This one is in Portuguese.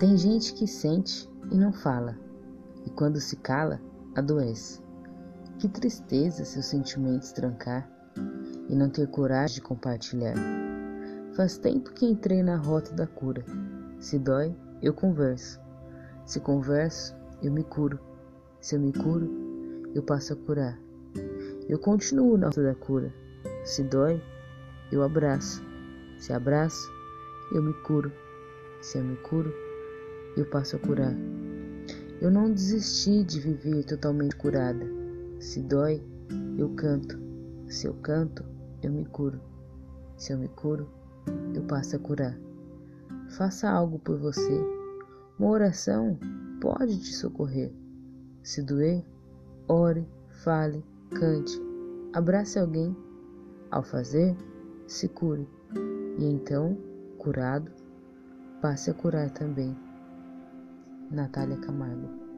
Tem gente que sente e não fala, e quando se cala, adoece. Que tristeza seus sentimentos trancar e não ter coragem de compartilhar. Faz tempo que entrei na rota da cura. Se dói, eu converso. Se converso, eu me curo. Se eu me curo, eu passo a curar. Eu continuo na rota da cura. Se dói, eu abraço. Se abraço, eu me curo. Se eu me curo, eu passo a curar. Eu não desisti de viver totalmente curada. Se dói, eu canto. Se eu canto, eu me curo. Se eu me curo, eu passo a curar. Faça algo por você. Uma oração pode te socorrer. Se doer, ore, fale, cante, abrace alguém. Ao fazer, se cure. E então, curado, passe a curar também. Natália Camargo